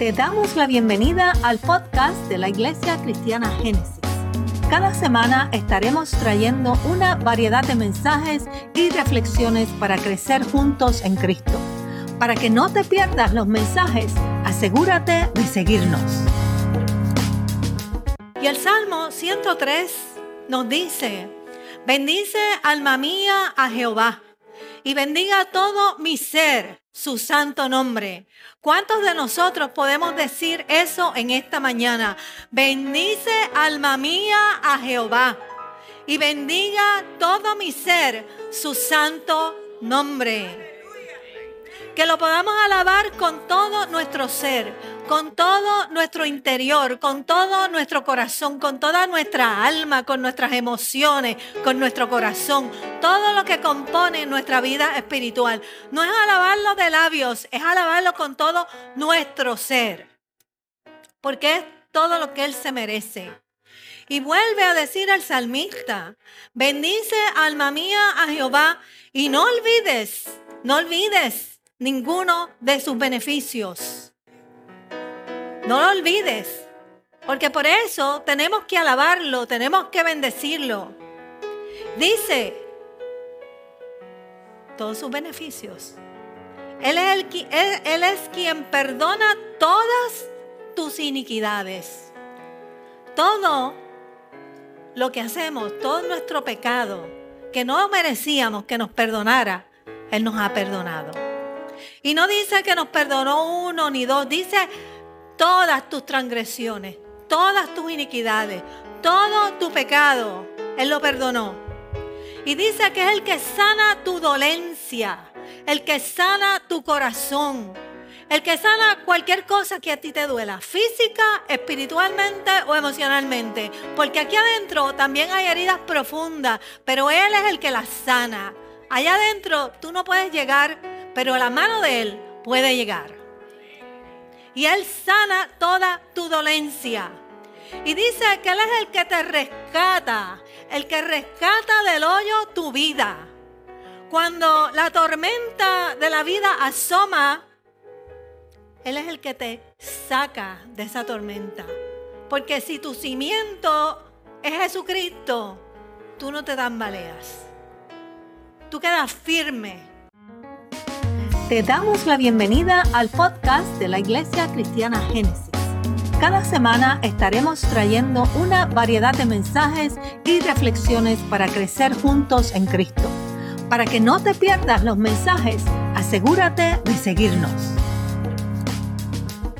Te damos la bienvenida al podcast de la Iglesia Cristiana Génesis. Cada semana estaremos trayendo una variedad de mensajes y reflexiones para crecer juntos en Cristo. Para que no te pierdas los mensajes, asegúrate de seguirnos. Y el Salmo 103 nos dice, bendice alma mía a Jehová y bendiga todo mi ser su santo nombre. ¿Cuántos de nosotros podemos decir eso en esta mañana? Bendice alma mía a Jehová y bendiga todo mi ser su santo nombre. Que lo podamos alabar con todo nuestro ser, con todo nuestro interior, con todo nuestro corazón, con toda nuestra alma, con nuestras emociones, con nuestro corazón, todo lo que compone nuestra vida espiritual. No es alabarlo de labios, es alabarlo con todo nuestro ser, porque es todo lo que Él se merece. Y vuelve a decir al salmista, bendice alma mía a Jehová y no olvides, no olvides ninguno de sus beneficios. No lo olvides, porque por eso tenemos que alabarlo, tenemos que bendecirlo. Dice todos sus beneficios. Él es, el, él es quien perdona todas tus iniquidades. Todo lo que hacemos, todo nuestro pecado, que no merecíamos que nos perdonara, Él nos ha perdonado. Y no dice que nos perdonó uno ni dos, dice todas tus transgresiones, todas tus iniquidades, todo tu pecado. Él lo perdonó. Y dice que es el que sana tu dolencia, el que sana tu corazón, el que sana cualquier cosa que a ti te duela, física, espiritualmente o emocionalmente. Porque aquí adentro también hay heridas profundas, pero Él es el que las sana. Allá adentro tú no puedes llegar, pero la mano de Él puede llegar y Él sana toda tu dolencia. Y dice que Él es el que te rescata, el que rescata del hoyo tu vida. Cuando la tormenta de la vida asoma, Él es el que te saca de esa tormenta. Porque si tu cimiento es Jesucristo, tú no te tambaleas. Tú quedas firme te damos la bienvenida al podcast de la Iglesia Cristiana Génesis. Cada semana estaremos trayendo una variedad de mensajes y reflexiones para crecer juntos en Cristo. Para que no te pierdas los mensajes, asegúrate de seguirnos.